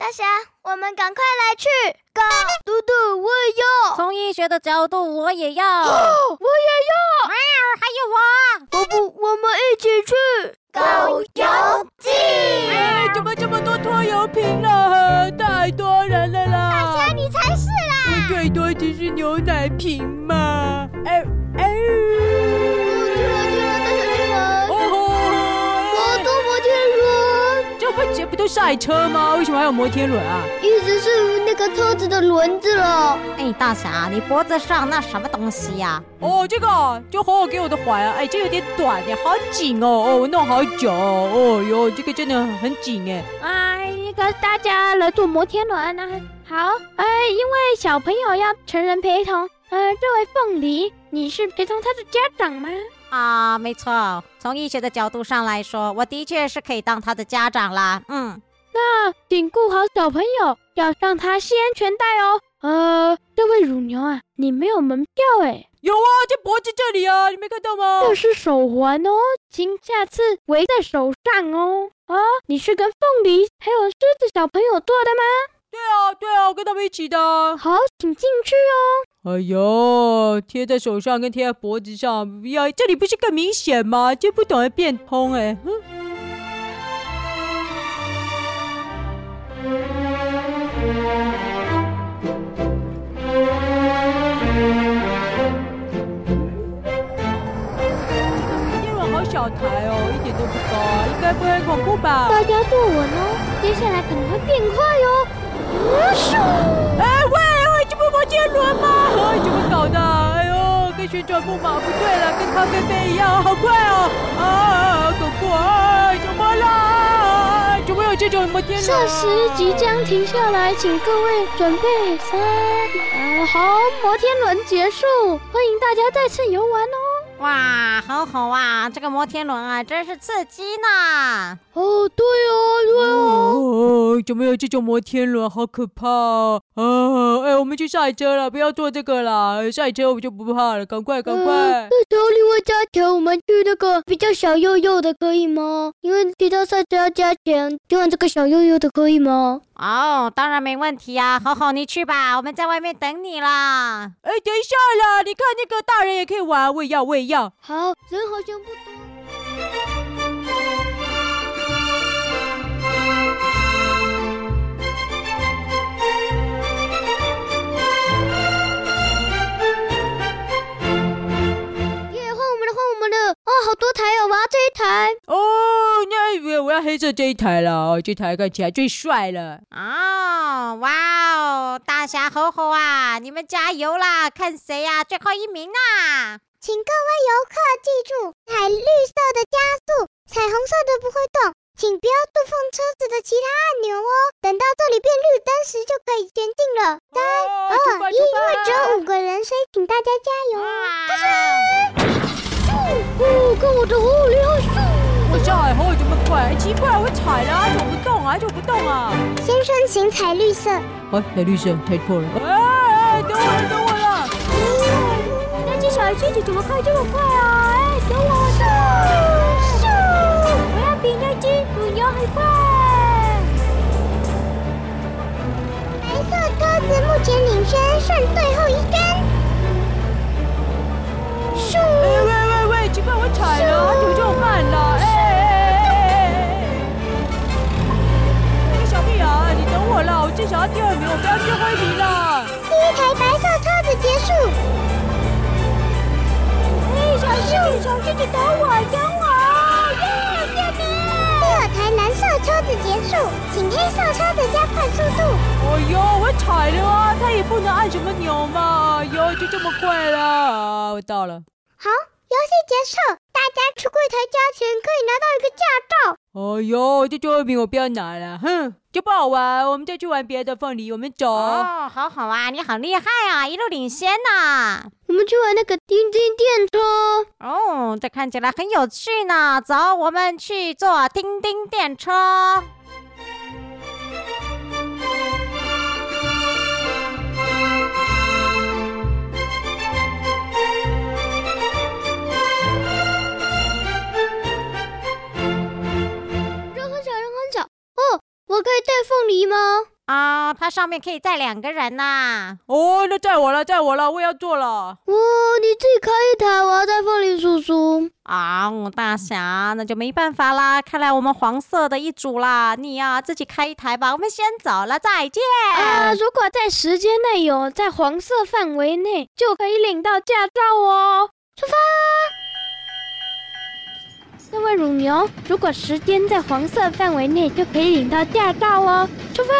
大侠，我们赶快来去！Go，嘟嘟，我也要。从医学的角度，我也要。哦，我也要。喵，还有我。我不，我们一起去。狗游记。哎，怎么这么多拖油瓶了？太多人了啦！大侠，你才是啦。最多只是牛奶瓶嘛。哎都赛车吗？为什么还有摩天轮啊？意思是那个车子的轮子了。哎，大侠，你脖子上那什么东西呀、啊？哦，这个就好好给我的环啊。哎，这有点短的，好紧哦。哦，我弄好久哦。哦哟，这个真的很紧哎。哎，那个大家来坐摩天轮呢、啊。好，哎，因为小朋友要成人陪同。呃，这位凤梨，你是陪同他的家长吗？啊，没错，从医学的角度上来说，我的确是可以当他的家长啦。嗯，那请顾好小朋友，要让他系安全带哦。呃，这位乳牛啊，你没有门票哎。有啊，在脖子这里啊，你没看到吗？这是手环哦，请下次围在手上哦。啊，你是跟凤梨还有狮子小朋友做的吗？对啊，对啊，我跟他们一起的。好，请进去哦。哎呦，贴在手上跟贴在脖子上，呀，这里不是更明显吗？就不懂得变通哎。哼。旋转木马不对了，跟咖啡杯一样，好快哦！啊，狗狗！怎么啦？怎么有这种摩天轮？这时即将停下来，请各位准备三。好，摩天轮结束，欢迎大家再次游玩哦。哇，好好啊！这个摩天轮啊，真是刺激呢。哦，对哦，对哦。哦，怎么有这种摩天轮？好可怕哦！啊，哎，我们去赛车了，不要坐这个了。赛车我们就不怕了，赶快，赶快。那时候另外加钱，我们去那个比较小悠悠的，可以吗？因为其他赛车要加钱，今晚这个小悠悠的可以吗？哦，当然没问题啊。好好，你去吧，我们在外面等你啦。哎，等一下啦，你看那个大人也可以玩，我也要，我也要。好，人好像不多。好多台哦，我要这一台哦。那我要黑色这一台了，这台看起来最帅了。哦，哇哦，大侠吼吼啊，你们加油啦！看谁呀，最后一名啊！请各位游客记住，踩绿色的加速，彩虹色的不会动，请不要触碰车子的其他按钮哦。等到这里变绿灯时就可以前进了。三、二、一，因为只有五个人，所以请大家加油啊！哦，跟我的好厉害！我下来后这么快，奇怪，我踩了，走不动啊，走不动啊！先生，请踩绿色。哎，踩绿色，踩错了。哎哎，等我了，等我了！那只小狮子怎么开这么快啊？哎，等我了！咻！我要比那只。母牛还快。白色鸽子目前领先，剩最后一根。咻！喂喂喂奇怪，我踩了，怎么这么慢呢？到了。好。游戏结束，大家去柜台交钱，可以拿到一个驾照。哎呦，这最后一瓶我不要拿了，哼，就不好玩。我们再去玩别的凤梨，我们走。哦，好好啊，你好厉害啊，一路领先呐。我们去玩那个叮叮电车。哦，这看起来很有趣呢。走，我们去坐叮叮电车。啊，它上面可以载两个人呐。哦，那载我了，载我了，我也要坐了。哦，你自己开一台，我要载凤梨叔叔。啊，大侠，那就没办法啦。看来我们黄色的一组啦，你呀、啊、自己开一台吧。我们先走了，再见。啊，如果在时间内有在黄色范围内，就可以领到驾照哦。出发。那位乳牛，如果时间在黄色范围内，就可以领到驾照哦。出发！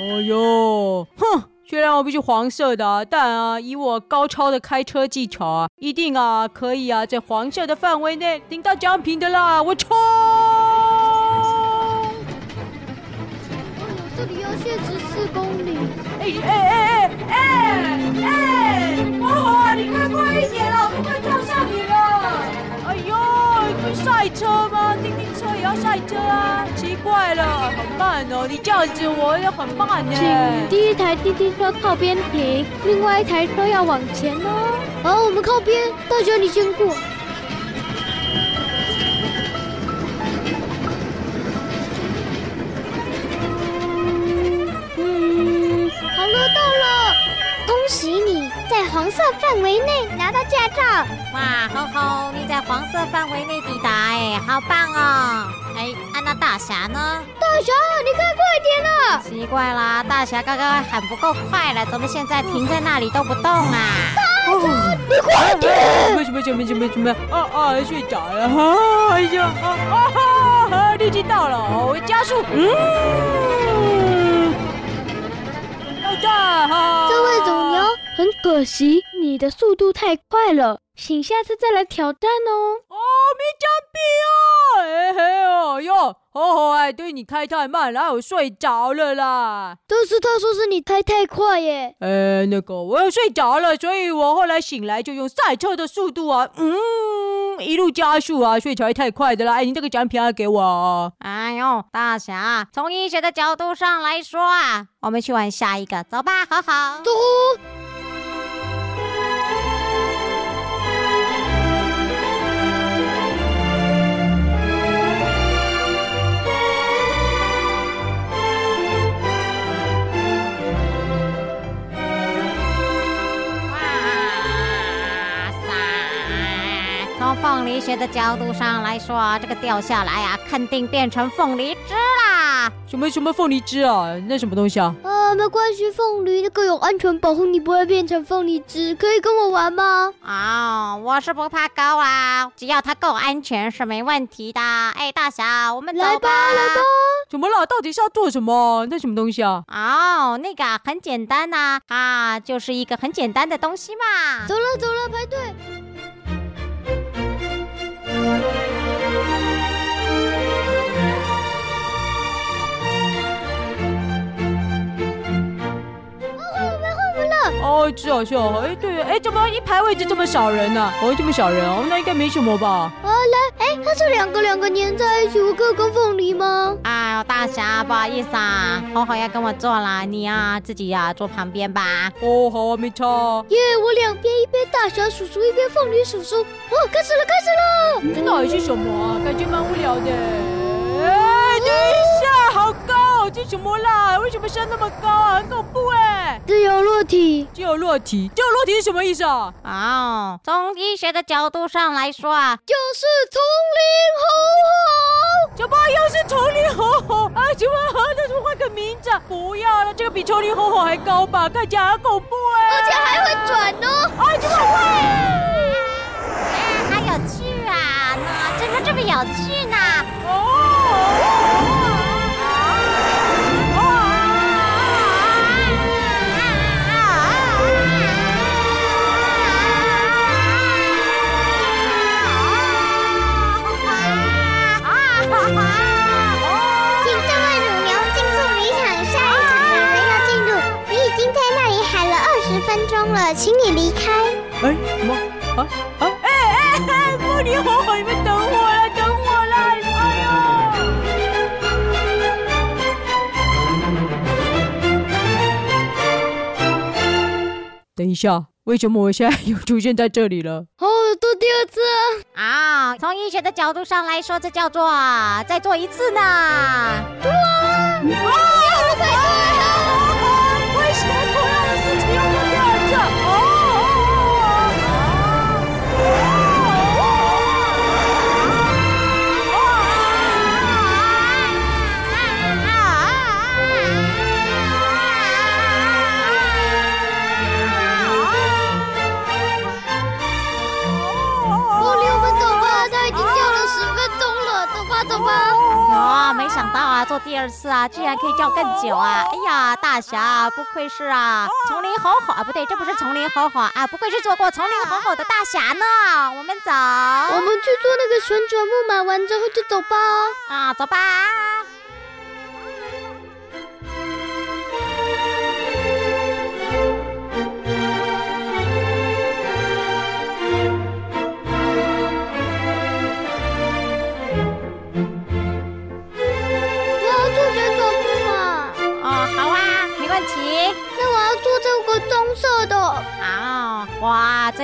哦哟，哼，虽然我不是黄色的，但啊，以我高超的开车技巧啊，一定啊可以啊，在黄色的范围内领到奖品的啦！我冲！哦哟，这里要限时四公里。哎哎哎哎哎哎！哦，你开快一点了，我快撞上你了！哎呦！不是赛车吗？叮叮车也要赛车啊！奇怪了，好慢哦！你这样子我也很慢呢。请第一台滴滴车靠边停，另外一台车要往前哦。好，我们靠边，大家你先过。嗯，好了，到了，恭喜你在黄色范围内拿到驾照。哇，吼吼，你在黄色范围内抵达，哎，好棒哦！大侠呢？大侠，你开快点了！奇怪啦，大侠刚刚喊不够快了，怎么现在停在那里都不动啊？大侠，你快点！没事没事没事没事没事，啊啊，睡着了，啊，哎呀，啊啊啊，你已经到了，我加速，嗯，到站哈。这位总牛，很可惜，你的速度太快了。请下次再来挑战哦！哦，没奖品哦！哎嘿哦哟，吼吼哎，对你开太慢，然后我睡着了啦。但是他说是你开太快耶。呃，那个我又睡着了，所以我后来醒来就用赛车的速度啊，嗯，一路加速啊，所以才会太快的啦。哎，你这个奖品要给我哦。哎呦，大侠，从医学的角度上来说啊，我们去玩下一个，走吧，好好。走。学的角度上来说，这个掉下来啊，肯定变成凤梨汁啦。什么什么凤梨汁啊？那什么东西啊？啊，没关系，凤梨那个有安全保护，你不会变成凤梨汁，可以跟我玩吗？啊、哦，我是不怕高啊，只要它够安全是没问题的。哎，大侠，我们走吧。来吧，来吧。怎么了？到底是要做什么？那什么东西啊？哦，那个很简单呐，啊，就是一个很简单的东西嘛。走了，走了，排队。thank you 哦，是好笑，哎，对，哎，怎么一排位置这么少人呢？哦，这么少人哦，那应该没什么吧？啊，来，哎，它是两个两个粘在一起，我可以跟凤梨吗？哎呦，大侠，不好意思啊，好好要跟我坐啦，你呀自己呀坐旁边吧。哦，好啊，没差。耶，我两边一边大侠叔叔，一边凤梨叔叔。哦，开始了，开始了。这到底是什么啊？感觉蛮无聊的。哎，等一下，好高！这什么啦？为什么升那么高啊？很恐怖哎！自由落体，自由落体，自由落体是什么意思啊？哦，从医学的角度上来说啊，就是丛林猴猴。怎么又是丛林猴猴？啊，怎么？那怎么换个名字？不要了，这个比丛林猴猴还高吧？看起来很恐怖哎！而且还会转哦！哎，怎么会？哎，还有趣啊！那怎么这么有趣呢？哦。哎，什么？啊啊！哎哎哎！凤梨猴猴，你们等我了，等我了！哎呦！等一下，为什么我现在又出现在这里了？哦，做第二次啊！从医学的角度上来说，这叫做再做一次呢。哇！哇！第二次啊，居然可以叫更久啊！哎呀，大侠不愧是啊，丛林好好啊，不对，这不是丛林好好啊，不愧是做过丛林好好的大侠呢。我们走，我们去坐那个旋转木马，完之后就走吧。啊，走吧。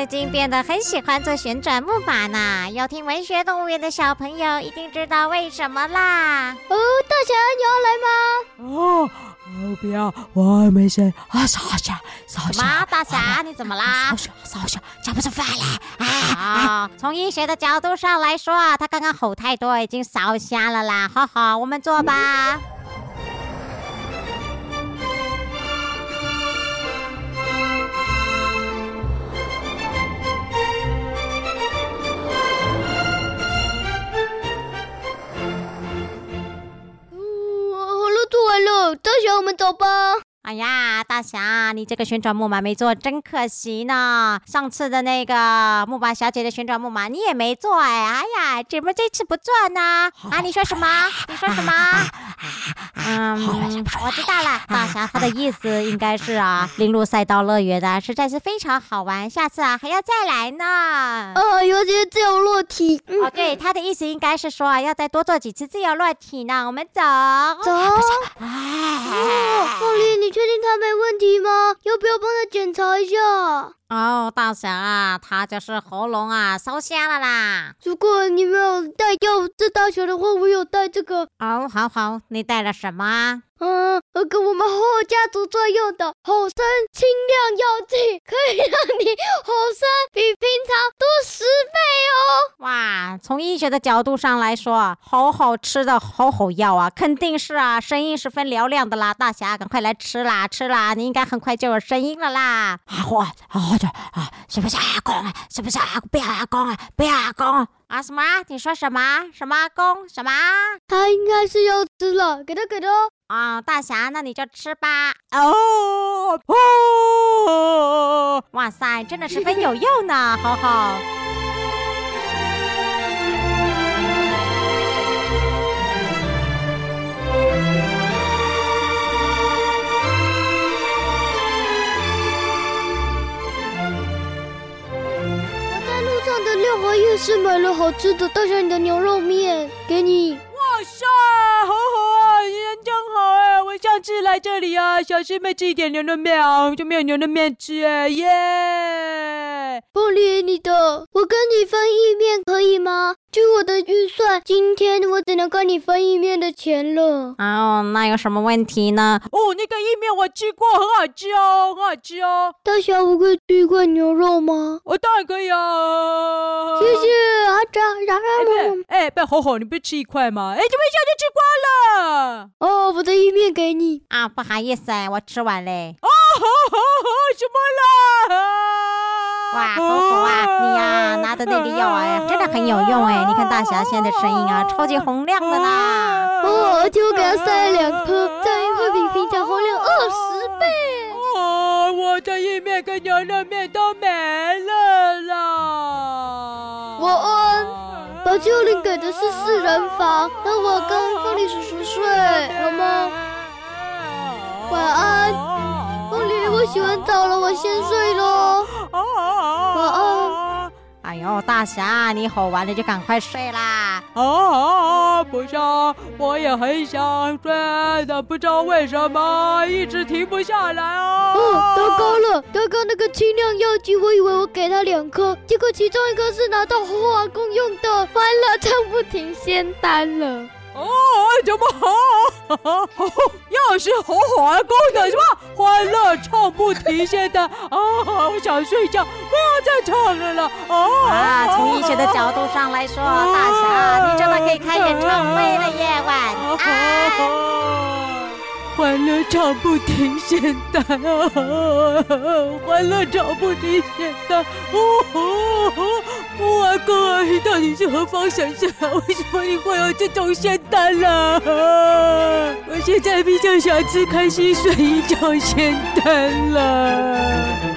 最近变得很喜欢坐旋转木马呢，有听文学动物园的小朋友一定知道为什么啦。哦，大侠你要来吗？哦，哦不要，我还没睡啊，少侠，少侠。什么？大侠你怎么啦？少侠，少侠，讲不出话来。啊，从医学的角度上来说，他刚刚吼太多，已经烧瞎了啦。好好，我们坐吧。大侠，我们走吧。哎呀，大侠，你这个旋转木马没做，真可惜呢。上次的那个木马小姐的旋转木马你也没做哎。哎呀，怎么这次不做呢？啊，你说什么？你说什么？嗯，我知道了，大侠他的意思应该是啊，铃鹿赛道乐园的实在是非常好玩，下次啊还要再来呢。呃，尤其是自由落体。哦，对，他的意思应该是说啊，要再多做几次自由落体呢。我们走，走。哎，凤梨，你。确定他没问要不要帮检查一下？哦，大侠啊，他就是喉咙啊烧瞎了啦。如果你没有带药治大侠的话，我有带这个。哦，好好，你带了什么？嗯，那个我们猴猴家族专用的吼声清亮药剂，可以让你吼声比平常多十倍哦。哇，从医学的角度上来说，好好吃的好吼药啊，肯定是啊，声音十分嘹亮的啦。大侠，赶快来吃啦，吃啦，你应该很快就有声音了啦。啊，我好的啊，是不是阿公啊？是不是阿？不要阿公啊，不要阿公啊？什么？你说什么？什么阿公？什么？他应该是要吃了，给他给他。啊、哦，大侠，那你就吃吧。哦哦！哇塞，真的十分有用呢，好好。好吃的大侠你的牛肉面，给你。哇塞，好好啊，你人真好哎！我上次来这里啊，小师妹吃一点牛肉面啊，就没有牛肉面吃哎，耶！凤梨，你的，我跟你分意面可以吗？据我的预算，今天我只能跟你分意面的钱了。哦，那有什么问题呢？哦，那个意面我吃过，很好吃哦，很好吃哦。大侠，我可以吃一块牛肉吗？我当然可以啊。谢谢阿扎然后哎，别吼吼，你不是吃一块吗？哎，怎么一下就吃光了？哦，我的意面给你啊，不好意思，我吃完嘞。哦，吼吼吼，什么了？哇，猴猴啊，你呀、啊、拿的那个药啊，真的很有用哎！你看大侠现在的声音啊，超级洪亮的呢。哦，而且我给他塞了两颗，这样会比平常洪亮二十倍。哦，我的意面跟牛肉面都没了啦。晚安，保佑林给的是四人房，那我跟凤梨叔叔睡好吗？晚安，我洗完澡了，我先睡喽。晚安。哎呦，大侠，你吼完了就赶快睡啦！啊，不是，我也很想睡，但不知道为什么一直停不下来啊！哦，糟糕了，刚刚那个清亮药剂，我以为我给他两颗，结果其中一颗是拿到猴猴阿公用的，完了，唱不停仙丹了。哦，怎么好？又是猴猴阿公的什么欢乐唱不停现在啊！我想睡觉，不要再唱了了啊！从医学的角度上来说，大侠，你真的可以开演唱会了耶！晚安。欢乐场不停现单啊！欢乐场不停现单，哦哦哦！阿公阿姨到底是何方神圣啊？为什么你会有这种仙丹啦？我现在比较想吃开心水一种仙丹了。